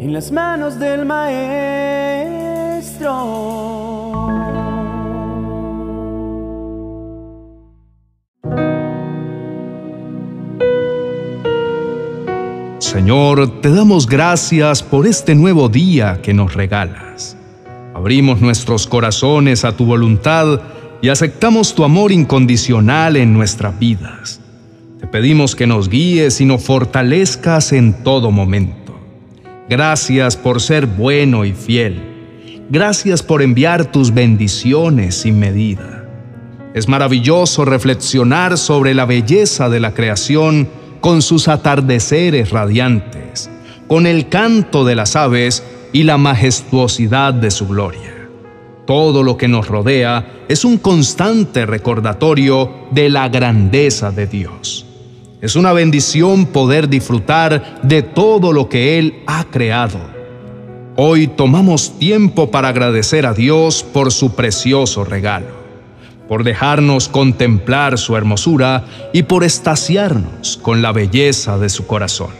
en las manos del Maestro. Señor, te damos gracias por este nuevo día que nos regalas. Abrimos nuestros corazones a tu voluntad y aceptamos tu amor incondicional en nuestras vidas. Te pedimos que nos guíes y nos fortalezcas en todo momento. Gracias por ser bueno y fiel. Gracias por enviar tus bendiciones sin medida. Es maravilloso reflexionar sobre la belleza de la creación con sus atardeceres radiantes, con el canto de las aves y la majestuosidad de su gloria. Todo lo que nos rodea es un constante recordatorio de la grandeza de Dios. Es una bendición poder disfrutar de todo lo que Él ha creado. Hoy tomamos tiempo para agradecer a Dios por su precioso regalo por dejarnos contemplar su hermosura y por estaciarnos con la belleza de su corazón.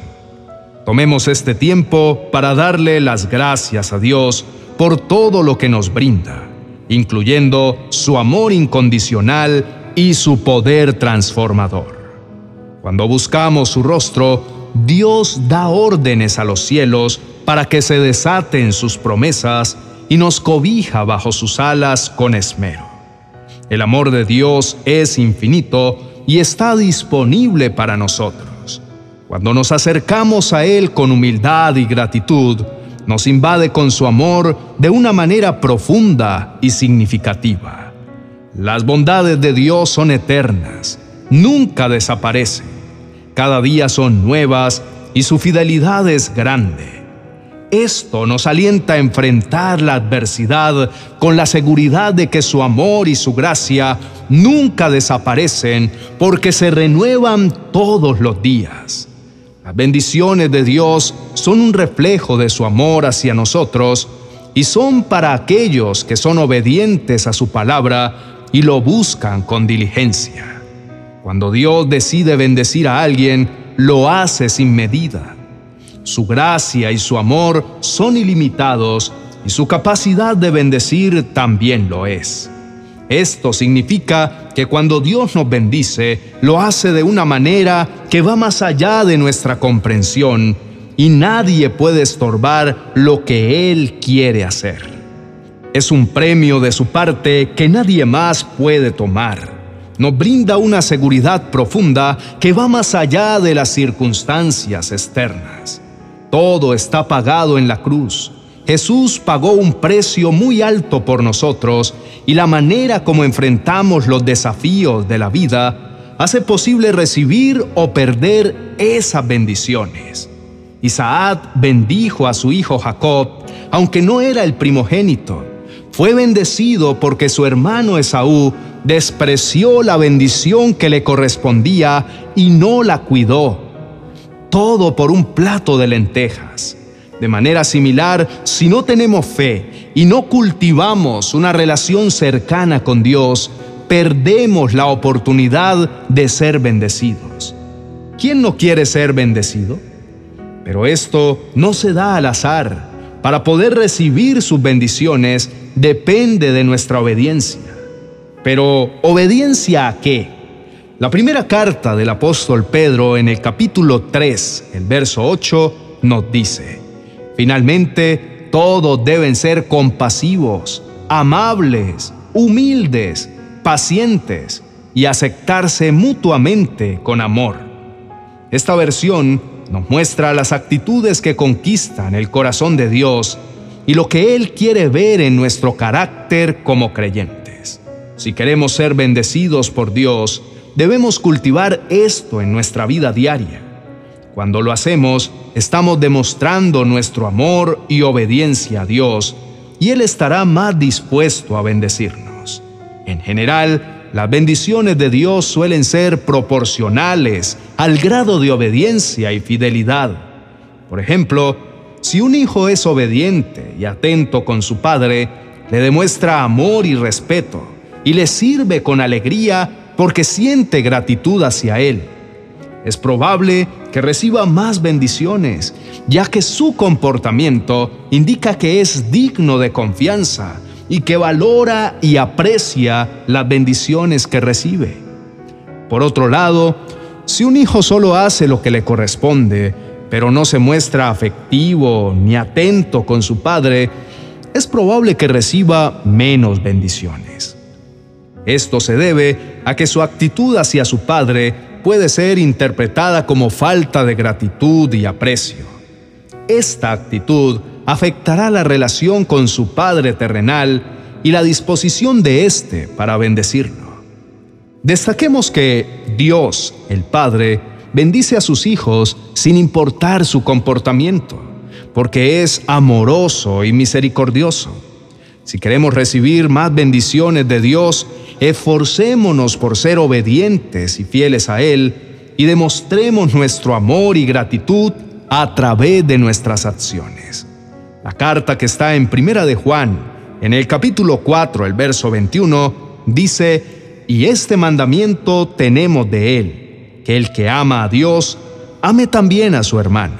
Tomemos este tiempo para darle las gracias a Dios por todo lo que nos brinda, incluyendo su amor incondicional y su poder transformador. Cuando buscamos su rostro, Dios da órdenes a los cielos para que se desaten sus promesas y nos cobija bajo sus alas con esmero. El amor de Dios es infinito y está disponible para nosotros. Cuando nos acercamos a Él con humildad y gratitud, nos invade con su amor de una manera profunda y significativa. Las bondades de Dios son eternas, nunca desaparecen. Cada día son nuevas y su fidelidad es grande. Esto nos alienta a enfrentar la adversidad con la seguridad de que su amor y su gracia nunca desaparecen porque se renuevan todos los días. Las bendiciones de Dios son un reflejo de su amor hacia nosotros y son para aquellos que son obedientes a su palabra y lo buscan con diligencia. Cuando Dios decide bendecir a alguien, lo hace sin medida su gracia y su amor son ilimitados y su capacidad de bendecir también lo es. Esto significa que cuando Dios nos bendice, lo hace de una manera que va más allá de nuestra comprensión y nadie puede estorbar lo que Él quiere hacer. Es un premio de su parte que nadie más puede tomar. Nos brinda una seguridad profunda que va más allá de las circunstancias externas. Todo está pagado en la cruz. Jesús pagó un precio muy alto por nosotros y la manera como enfrentamos los desafíos de la vida hace posible recibir o perder esas bendiciones. Isaac bendijo a su hijo Jacob, aunque no era el primogénito. Fue bendecido porque su hermano Esaú despreció la bendición que le correspondía y no la cuidó todo por un plato de lentejas. De manera similar, si no tenemos fe y no cultivamos una relación cercana con Dios, perdemos la oportunidad de ser bendecidos. ¿Quién no quiere ser bendecido? Pero esto no se da al azar. Para poder recibir sus bendiciones depende de nuestra obediencia. Pero ¿obediencia a qué? La primera carta del apóstol Pedro en el capítulo 3, el verso 8, nos dice, finalmente todos deben ser compasivos, amables, humildes, pacientes y aceptarse mutuamente con amor. Esta versión nos muestra las actitudes que conquistan el corazón de Dios y lo que Él quiere ver en nuestro carácter como creyentes. Si queremos ser bendecidos por Dios, Debemos cultivar esto en nuestra vida diaria. Cuando lo hacemos, estamos demostrando nuestro amor y obediencia a Dios, y Él estará más dispuesto a bendecirnos. En general, las bendiciones de Dios suelen ser proporcionales al grado de obediencia y fidelidad. Por ejemplo, si un hijo es obediente y atento con su padre, le demuestra amor y respeto y le sirve con alegría porque siente gratitud hacia Él. es probable que reciba más bendiciones, ya que su comportamiento indica que es digno de confianza y que valora y aprecia las bendiciones que recibe. Por otro lado, si un hijo solo hace lo que le corresponde, pero no se muestra afectivo ni atento con su padre, es probable que reciba menos bendiciones. Esto se debe a que su actitud hacia su padre puede ser interpretada como falta de gratitud y aprecio. Esta actitud afectará la relación con su Padre terrenal y la disposición de éste para bendecirlo. Destaquemos que Dios, el Padre, bendice a sus hijos sin importar su comportamiento, porque es amoroso y misericordioso. Si queremos recibir más bendiciones de Dios, esforcémonos por ser obedientes y fieles a Él y demostremos nuestro amor y gratitud a través de nuestras acciones. La carta que está en Primera de Juan, en el capítulo 4, el verso 21, dice, y este mandamiento tenemos de Él, que el que ama a Dios, ame también a su hermano.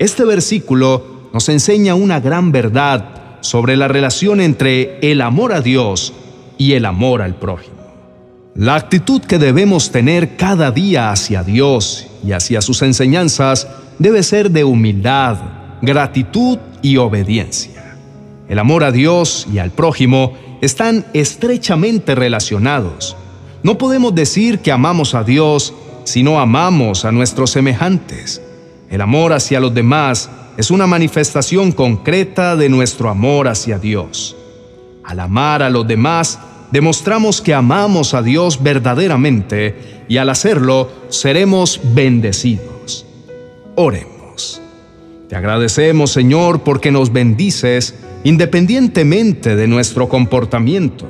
Este versículo nos enseña una gran verdad sobre la relación entre el amor a Dios y el amor al prójimo. La actitud que debemos tener cada día hacia Dios y hacia sus enseñanzas debe ser de humildad, gratitud y obediencia. El amor a Dios y al prójimo están estrechamente relacionados. No podemos decir que amamos a Dios si no amamos a nuestros semejantes. El amor hacia los demás es una manifestación concreta de nuestro amor hacia Dios. Al amar a los demás, demostramos que amamos a Dios verdaderamente y al hacerlo seremos bendecidos. Oremos. Te agradecemos, Señor, porque nos bendices independientemente de nuestro comportamiento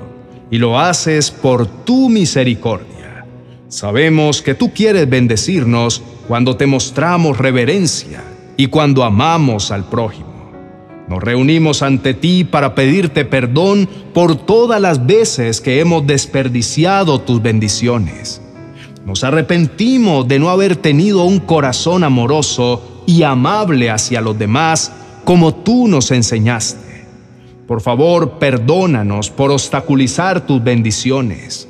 y lo haces por tu misericordia. Sabemos que tú quieres bendecirnos cuando te mostramos reverencia y cuando amamos al prójimo. Nos reunimos ante ti para pedirte perdón por todas las veces que hemos desperdiciado tus bendiciones. Nos arrepentimos de no haber tenido un corazón amoroso y amable hacia los demás como tú nos enseñaste. Por favor, perdónanos por obstaculizar tus bendiciones.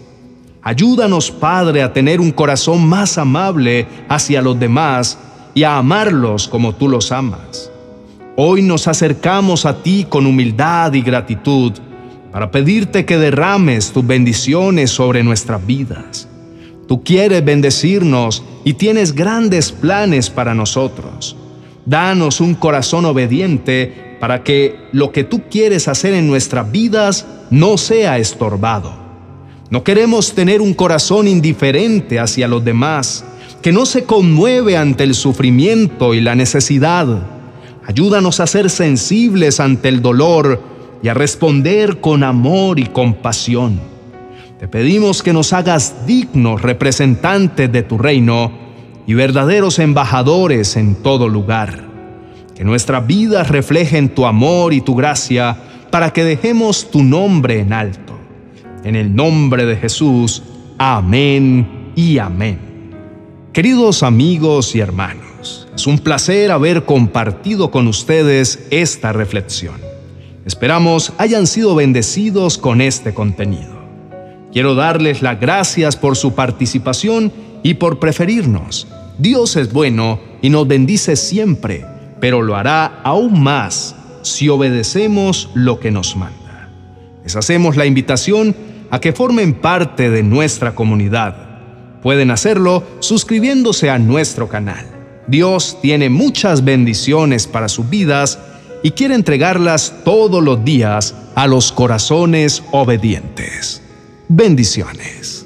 Ayúdanos, Padre, a tener un corazón más amable hacia los demás y a amarlos como tú los amas. Hoy nos acercamos a ti con humildad y gratitud para pedirte que derrames tus bendiciones sobre nuestras vidas. Tú quieres bendecirnos y tienes grandes planes para nosotros. Danos un corazón obediente para que lo que tú quieres hacer en nuestras vidas no sea estorbado. No queremos tener un corazón indiferente hacia los demás, que no se conmueve ante el sufrimiento y la necesidad Ayúdanos a ser sensibles ante el dolor y a responder con amor y compasión. Te pedimos que nos hagas dignos representantes de tu reino y verdaderos embajadores en todo lugar. Que nuestras vidas reflejen tu amor y tu gracia para que dejemos tu nombre en alto. En el nombre de Jesús, amén y amén. Queridos amigos y hermanos, es un placer haber compartido con ustedes esta reflexión. Esperamos hayan sido bendecidos con este contenido. Quiero darles las gracias por su participación y por preferirnos. Dios es bueno y nos bendice siempre, pero lo hará aún más si obedecemos lo que nos manda. Les hacemos la invitación a que formen parte de nuestra comunidad. Pueden hacerlo suscribiéndose a nuestro canal. Dios tiene muchas bendiciones para sus vidas y quiere entregarlas todos los días a los corazones obedientes. Bendiciones.